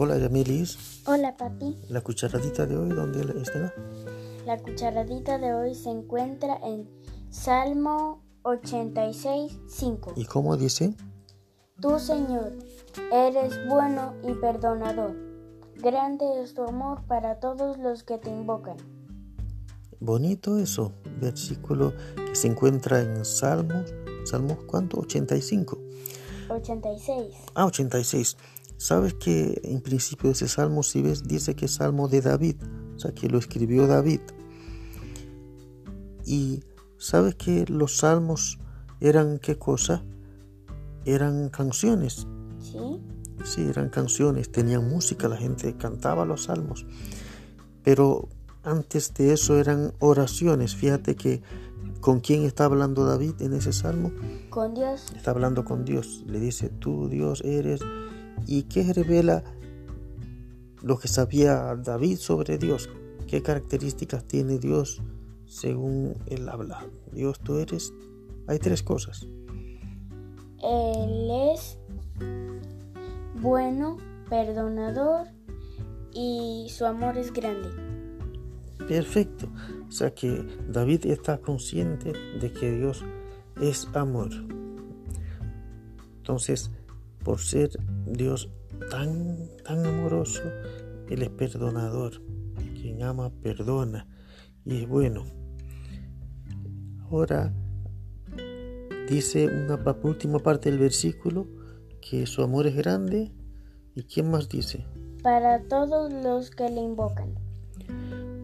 Hola Yamilis, Hola papi. la cucharadita de hoy, ¿dónde está? La cucharadita de hoy se encuentra en Salmo 86, 5. ¿Y cómo dice? Tú, Señor, eres bueno y perdonador. Grande es tu amor para todos los que te invocan. Bonito eso, versículo que se encuentra en Salmos, Salmos cuánto? 85. 86. Ah, 86. ¿Sabes que en principio ese salmo, si ves, dice que es salmo de David? O sea, que lo escribió David. Y ¿sabes que los salmos eran qué cosa? Eran canciones. ¿Sí? Sí, eran canciones, tenían música, la gente cantaba los salmos. Pero antes de eso eran oraciones. Fíjate que con quién está hablando David en ese salmo. Con Dios. Está hablando con Dios. Le dice, tú Dios eres. ¿Y qué revela lo que sabía David sobre Dios? ¿Qué características tiene Dios según él habla? Dios tú eres. Hay tres cosas. Él es bueno, perdonador y su amor es grande. Perfecto. O sea que David está consciente de que Dios es amor. Entonces, por ser Dios tan, tan amoroso, Él es perdonador. Quien ama, perdona. Y es bueno. Ahora, dice una última parte del versículo que su amor es grande. ¿Y quién más dice? Para todos los que le invocan.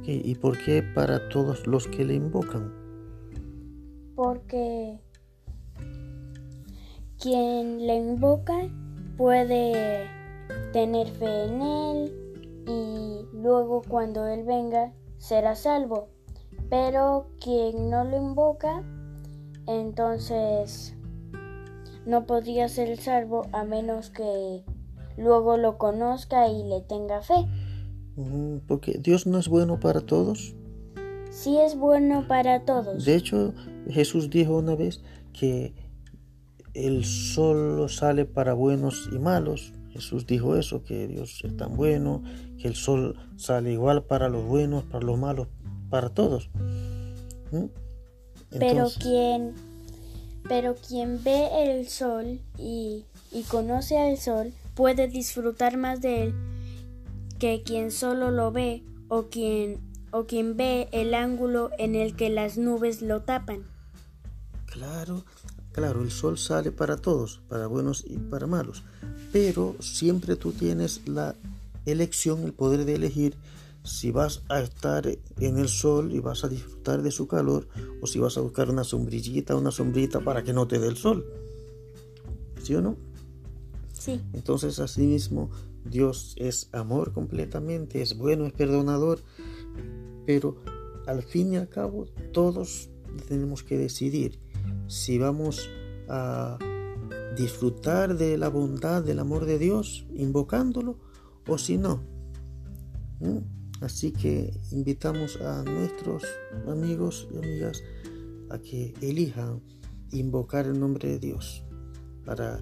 ¿Y por qué para todos los que le invocan? Porque quien le invoca puede tener fe en él y luego cuando él venga será salvo. Pero quien no lo invoca, entonces no podría ser salvo a menos que luego lo conozca y le tenga fe. Mm, Porque Dios no es bueno para todos. Sí es bueno para todos. De hecho, Jesús dijo una vez que el sol sale para buenos y malos. Jesús dijo eso, que Dios es tan bueno, que el sol sale igual para los buenos, para los malos, para todos. ¿Mm? Pero quien, pero quien ve el sol y, y conoce al sol puede disfrutar más de él que quien solo lo ve o quien, o quien ve el ángulo en el que las nubes lo tapan. Claro, claro, el sol sale para todos, para buenos y para malos. Pero siempre tú tienes la elección, el poder de elegir si vas a estar en el sol y vas a disfrutar de su calor o si vas a buscar una sombrillita, una sombrita para que no te dé el sol. ¿Sí o no? Sí, Entonces, asimismo, Dios es amor completamente, es bueno, es perdonador, pero al fin y al cabo todos tenemos que decidir si vamos a disfrutar de la bondad, del amor de Dios, invocándolo, o si no. ¿Mm? Así que invitamos a nuestros amigos y amigas a que elijan invocar el nombre de Dios para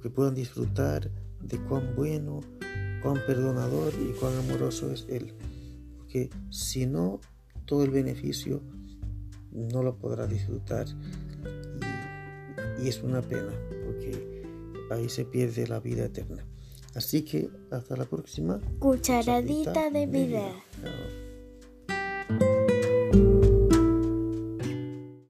que puedan disfrutar de cuán bueno, cuán perdonador y cuán amoroso es Él. Porque si no, todo el beneficio no lo podrá disfrutar. Y, es una pena, porque ahí se pierde la vida eterna. Así que hasta la próxima. cucharadita de vida. Chao.